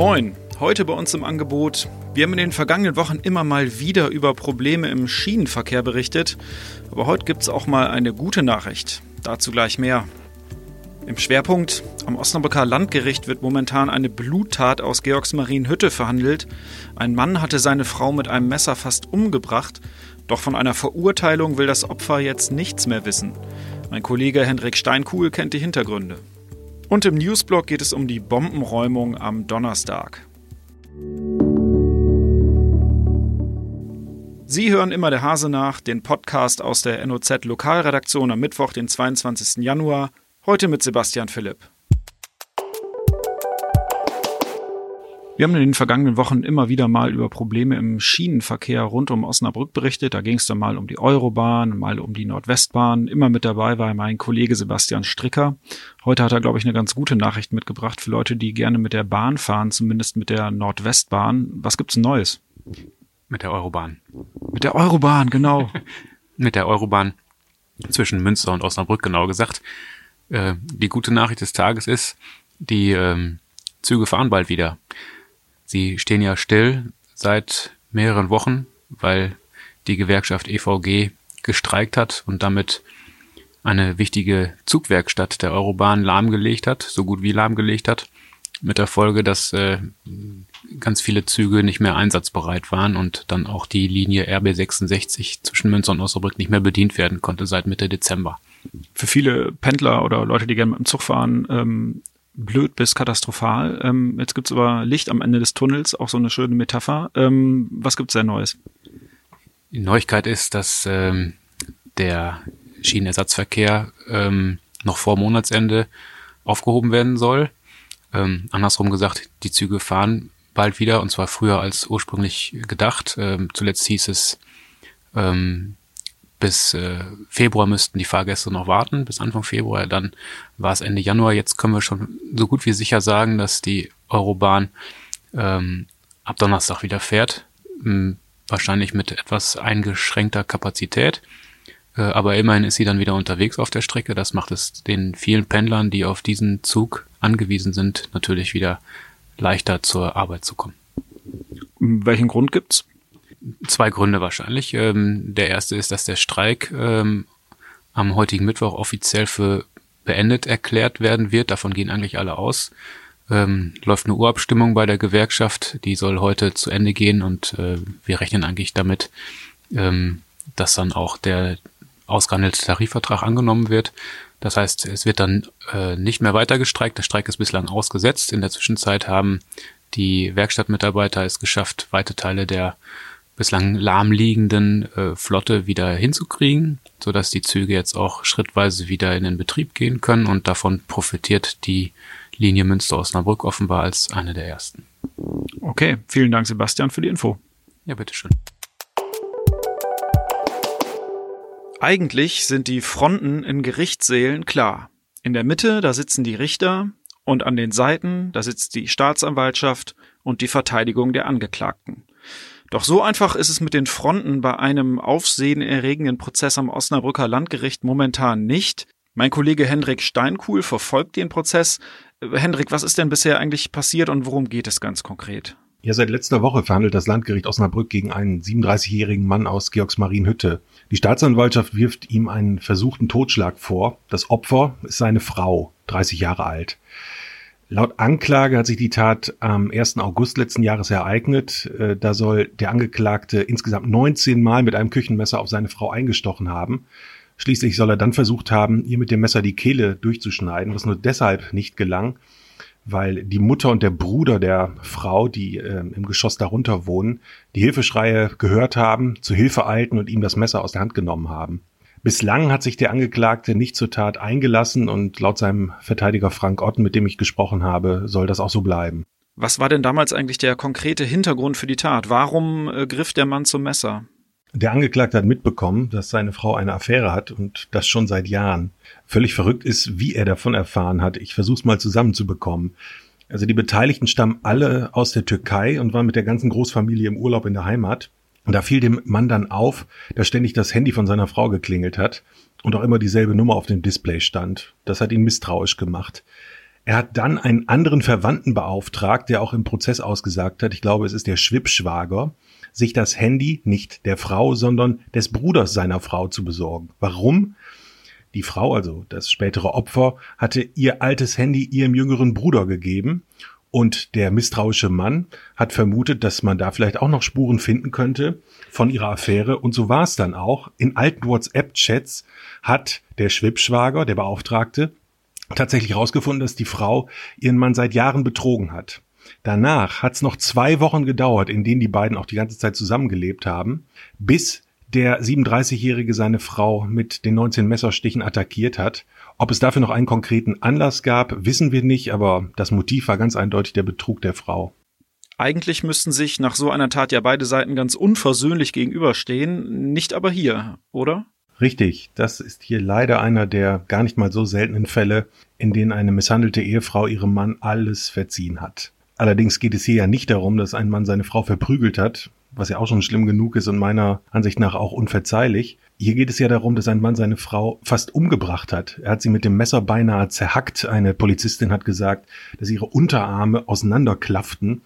Moin, heute bei uns im Angebot. Wir haben in den vergangenen Wochen immer mal wieder über Probleme im Schienenverkehr berichtet, aber heute gibt es auch mal eine gute Nachricht. Dazu gleich mehr. Im Schwerpunkt am Osnabrücker Landgericht wird momentan eine Bluttat aus Georgsmarienhütte verhandelt. Ein Mann hatte seine Frau mit einem Messer fast umgebracht, doch von einer Verurteilung will das Opfer jetzt nichts mehr wissen. Mein Kollege Hendrik Steinkuhl kennt die Hintergründe. Und im Newsblog geht es um die Bombenräumung am Donnerstag. Sie hören immer der Hase nach, den Podcast aus der NOZ Lokalredaktion am Mittwoch, den 22. Januar, heute mit Sebastian Philipp. Wir haben in den vergangenen Wochen immer wieder mal über Probleme im Schienenverkehr rund um Osnabrück berichtet. Da ging es dann mal um die Eurobahn, mal um die Nordwestbahn. Immer mit dabei war mein Kollege Sebastian Stricker. Heute hat er, glaube ich, eine ganz gute Nachricht mitgebracht für Leute, die gerne mit der Bahn fahren, zumindest mit der Nordwestbahn. Was gibt's Neues? Mit der Eurobahn. Mit der Eurobahn, genau. mit der Eurobahn zwischen Münster und Osnabrück, genau gesagt. Äh, die gute Nachricht des Tages ist, die ähm, Züge fahren bald wieder. Sie stehen ja still seit mehreren Wochen, weil die Gewerkschaft EVG gestreikt hat und damit eine wichtige Zugwerkstatt der Eurobahn lahmgelegt hat, so gut wie lahmgelegt hat, mit der Folge, dass äh, ganz viele Züge nicht mehr einsatzbereit waren und dann auch die Linie RB66 zwischen Münster und Osnabrück nicht mehr bedient werden konnte seit Mitte Dezember. Für viele Pendler oder Leute, die gerne mit dem Zug fahren, ähm, blöd bis katastrophal. Ähm, jetzt gibt's aber Licht am Ende des Tunnels, auch so eine schöne Metapher. Ähm, was gibt's da Neues? Die Neuigkeit ist, dass ähm, der Schienenersatzverkehr ähm, noch vor Monatsende aufgehoben werden soll. Ähm, andersrum gesagt, die Züge fahren bald wieder und zwar früher als ursprünglich gedacht. Ähm, zuletzt hieß es, ähm, bis äh, Februar müssten die Fahrgäste noch warten, bis Anfang Februar. Dann war es Ende Januar. Jetzt können wir schon so gut wie sicher sagen, dass die Eurobahn ähm, ab Donnerstag wieder fährt. Ähm, wahrscheinlich mit etwas eingeschränkter Kapazität. Äh, aber immerhin ist sie dann wieder unterwegs auf der Strecke. Das macht es den vielen Pendlern, die auf diesen Zug angewiesen sind, natürlich wieder leichter zur Arbeit zu kommen. Welchen Grund gibt's? Zwei Gründe wahrscheinlich. Ähm, der erste ist, dass der Streik ähm, am heutigen Mittwoch offiziell für beendet erklärt werden wird. Davon gehen eigentlich alle aus. Ähm, läuft eine Urabstimmung bei der Gewerkschaft, die soll heute zu Ende gehen und äh, wir rechnen eigentlich damit, ähm, dass dann auch der ausgehandelte Tarifvertrag angenommen wird. Das heißt, es wird dann äh, nicht mehr weiter gestreikt. Der Streik ist bislang ausgesetzt. In der Zwischenzeit haben die Werkstattmitarbeiter es geschafft, weite Teile der bislang lahmliegenden äh, Flotte wieder hinzukriegen, so dass die Züge jetzt auch schrittweise wieder in den Betrieb gehen können und davon profitiert die Linie Münster-Osnabrück offenbar als eine der ersten. Okay, vielen Dank Sebastian für die Info. Ja, bitteschön. Eigentlich sind die Fronten in Gerichtssälen klar. In der Mitte, da sitzen die Richter und an den Seiten, da sitzt die Staatsanwaltschaft und die Verteidigung der Angeklagten. Doch so einfach ist es mit den Fronten bei einem aufsehenerregenden Prozess am Osnabrücker Landgericht momentan nicht. Mein Kollege Hendrik Steinkuhl verfolgt den Prozess. Äh, Hendrik, was ist denn bisher eigentlich passiert und worum geht es ganz konkret? Ja, seit letzter Woche verhandelt das Landgericht Osnabrück gegen einen 37-jährigen Mann aus Georgsmarienhütte. Die Staatsanwaltschaft wirft ihm einen versuchten Totschlag vor. Das Opfer ist seine Frau, 30 Jahre alt. Laut Anklage hat sich die Tat am 1. August letzten Jahres ereignet. Äh, da soll der Angeklagte insgesamt 19 Mal mit einem Küchenmesser auf seine Frau eingestochen haben. Schließlich soll er dann versucht haben, ihr mit dem Messer die Kehle durchzuschneiden, was nur deshalb nicht gelang, weil die Mutter und der Bruder der Frau, die äh, im Geschoss darunter wohnen, die Hilfeschreie gehört haben, zu Hilfe eilten und ihm das Messer aus der Hand genommen haben. Bislang hat sich der Angeklagte nicht zur Tat eingelassen und laut seinem Verteidiger Frank Otten, mit dem ich gesprochen habe, soll das auch so bleiben. Was war denn damals eigentlich der konkrete Hintergrund für die Tat? Warum äh, griff der Mann zum Messer? Der Angeklagte hat mitbekommen, dass seine Frau eine Affäre hat und das schon seit Jahren. Völlig verrückt ist, wie er davon erfahren hat. Ich versuch's mal zusammenzubekommen. Also die Beteiligten stammen alle aus der Türkei und waren mit der ganzen Großfamilie im Urlaub in der Heimat. Und da fiel dem Mann dann auf, dass ständig das Handy von seiner Frau geklingelt hat und auch immer dieselbe Nummer auf dem Display stand. Das hat ihn misstrauisch gemacht. Er hat dann einen anderen Verwandten beauftragt, der auch im Prozess ausgesagt hat, ich glaube, es ist der Schwippschwager, sich das Handy nicht der Frau, sondern des Bruders seiner Frau zu besorgen. Warum? Die Frau, also das spätere Opfer, hatte ihr altes Handy ihrem jüngeren Bruder gegeben und der misstrauische Mann hat vermutet, dass man da vielleicht auch noch Spuren finden könnte von ihrer Affäre. Und so war es dann auch. In alten WhatsApp-Chats hat der Schwippschwager, der Beauftragte, tatsächlich herausgefunden, dass die Frau ihren Mann seit Jahren betrogen hat. Danach hat es noch zwei Wochen gedauert, in denen die beiden auch die ganze Zeit zusammengelebt haben, bis der 37-Jährige seine Frau mit den 19 Messerstichen attackiert hat. Ob es dafür noch einen konkreten Anlass gab, wissen wir nicht, aber das Motiv war ganz eindeutig der Betrug der Frau. Eigentlich müssten sich nach so einer Tat ja beide Seiten ganz unversöhnlich gegenüberstehen, nicht aber hier, oder? Richtig, das ist hier leider einer der gar nicht mal so seltenen Fälle, in denen eine misshandelte Ehefrau ihrem Mann alles verziehen hat. Allerdings geht es hier ja nicht darum, dass ein Mann seine Frau verprügelt hat, was ja auch schon schlimm genug ist und meiner Ansicht nach auch unverzeihlich. Hier geht es ja darum, dass ein Mann seine Frau fast umgebracht hat. Er hat sie mit dem Messer beinahe zerhackt. Eine Polizistin hat gesagt, dass ihre Unterarme auseinanderklafften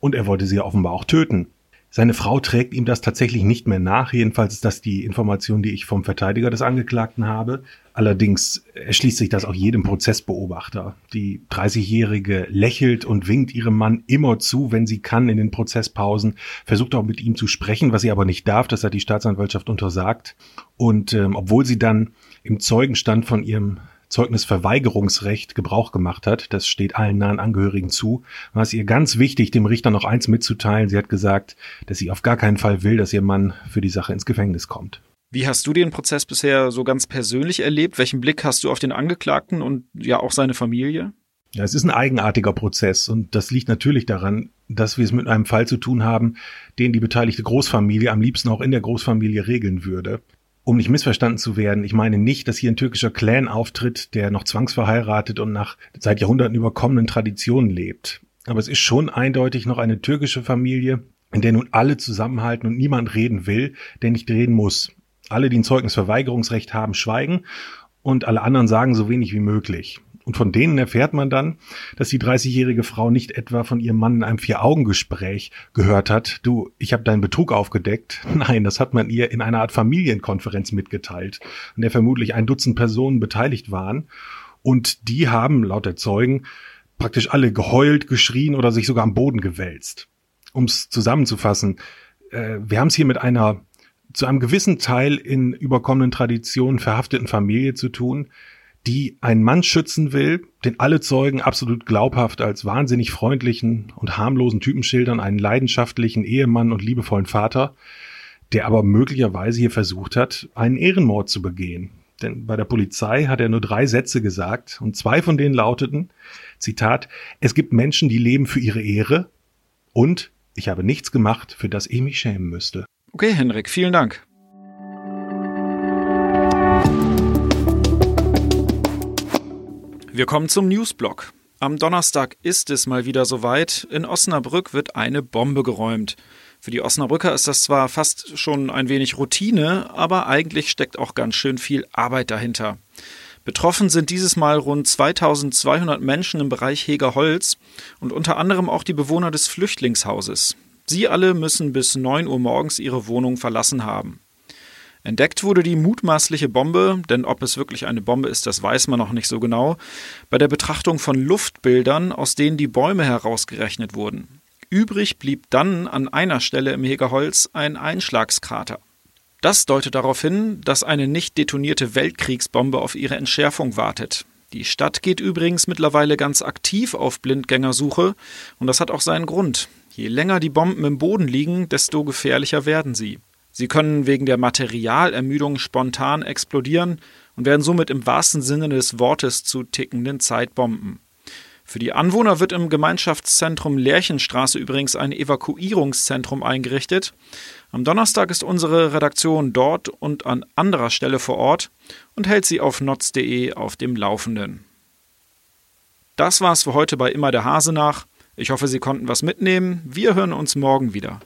und er wollte sie offenbar auch töten. Seine Frau trägt ihm das tatsächlich nicht mehr nach. Jedenfalls ist das die Information, die ich vom Verteidiger des Angeklagten habe. Allerdings erschließt sich das auch jedem Prozessbeobachter. Die 30-Jährige lächelt und winkt ihrem Mann immer zu, wenn sie kann, in den Prozesspausen, versucht auch mit ihm zu sprechen, was sie aber nicht darf. Das hat die Staatsanwaltschaft untersagt. Und ähm, obwohl sie dann im Zeugenstand von ihrem Zeugnisverweigerungsrecht Gebrauch gemacht hat. Das steht allen nahen Angehörigen zu. War es ihr ganz wichtig, dem Richter noch eins mitzuteilen. Sie hat gesagt, dass sie auf gar keinen Fall will, dass ihr Mann für die Sache ins Gefängnis kommt. Wie hast du den Prozess bisher so ganz persönlich erlebt? Welchen Blick hast du auf den Angeklagten und ja auch seine Familie? Ja, es ist ein eigenartiger Prozess und das liegt natürlich daran, dass wir es mit einem Fall zu tun haben, den die beteiligte Großfamilie am liebsten auch in der Großfamilie regeln würde um nicht missverstanden zu werden, ich meine nicht, dass hier ein türkischer Clan auftritt, der noch zwangsverheiratet und nach seit Jahrhunderten überkommenen Traditionen lebt. Aber es ist schon eindeutig noch eine türkische Familie, in der nun alle zusammenhalten und niemand reden will, der nicht reden muss. Alle, die ein Zeugnisverweigerungsrecht haben, schweigen und alle anderen sagen so wenig wie möglich. Und von denen erfährt man dann, dass die 30-jährige Frau nicht etwa von ihrem Mann in einem Vier-Augen-Gespräch gehört hat, du, ich habe deinen Betrug aufgedeckt. Nein, das hat man ihr in einer Art Familienkonferenz mitgeteilt, an der vermutlich ein Dutzend Personen beteiligt waren. Und die haben, laut der Zeugen, praktisch alle geheult, geschrien oder sich sogar am Boden gewälzt. Um es zusammenzufassen, äh, wir haben es hier mit einer zu einem gewissen Teil in überkommenen Traditionen verhafteten Familie zu tun, die einen Mann schützen will, den alle Zeugen absolut glaubhaft als wahnsinnig freundlichen und harmlosen Typen schildern, einen leidenschaftlichen Ehemann und liebevollen Vater, der aber möglicherweise hier versucht hat, einen Ehrenmord zu begehen. Denn bei der Polizei hat er nur drei Sätze gesagt und zwei von denen lauteten, Zitat, es gibt Menschen, die leben für ihre Ehre und ich habe nichts gemacht, für das ich mich schämen müsste. Okay, Henrik, vielen Dank. Wir kommen zum Newsblock. Am Donnerstag ist es mal wieder soweit. In Osnabrück wird eine Bombe geräumt. Für die Osnabrücker ist das zwar fast schon ein wenig Routine, aber eigentlich steckt auch ganz schön viel Arbeit dahinter. Betroffen sind dieses Mal rund 2200 Menschen im Bereich Hegerholz und unter anderem auch die Bewohner des Flüchtlingshauses. Sie alle müssen bis 9 Uhr morgens ihre Wohnung verlassen haben. Entdeckt wurde die mutmaßliche Bombe, denn ob es wirklich eine Bombe ist, das weiß man noch nicht so genau, bei der Betrachtung von Luftbildern, aus denen die Bäume herausgerechnet wurden. Übrig blieb dann an einer Stelle im Hegerholz ein Einschlagskrater. Das deutet darauf hin, dass eine nicht detonierte Weltkriegsbombe auf ihre Entschärfung wartet. Die Stadt geht übrigens mittlerweile ganz aktiv auf Blindgängersuche und das hat auch seinen Grund. Je länger die Bomben im Boden liegen, desto gefährlicher werden sie. Sie können wegen der Materialermüdung spontan explodieren und werden somit im wahrsten Sinne des Wortes zu tickenden Zeitbomben. Für die Anwohner wird im Gemeinschaftszentrum Lerchenstraße übrigens ein Evakuierungszentrum eingerichtet. Am Donnerstag ist unsere Redaktion dort und an anderer Stelle vor Ort und hält sie auf notz.de auf dem Laufenden. Das war's für heute bei Immer der Hase nach. Ich hoffe, Sie konnten was mitnehmen. Wir hören uns morgen wieder.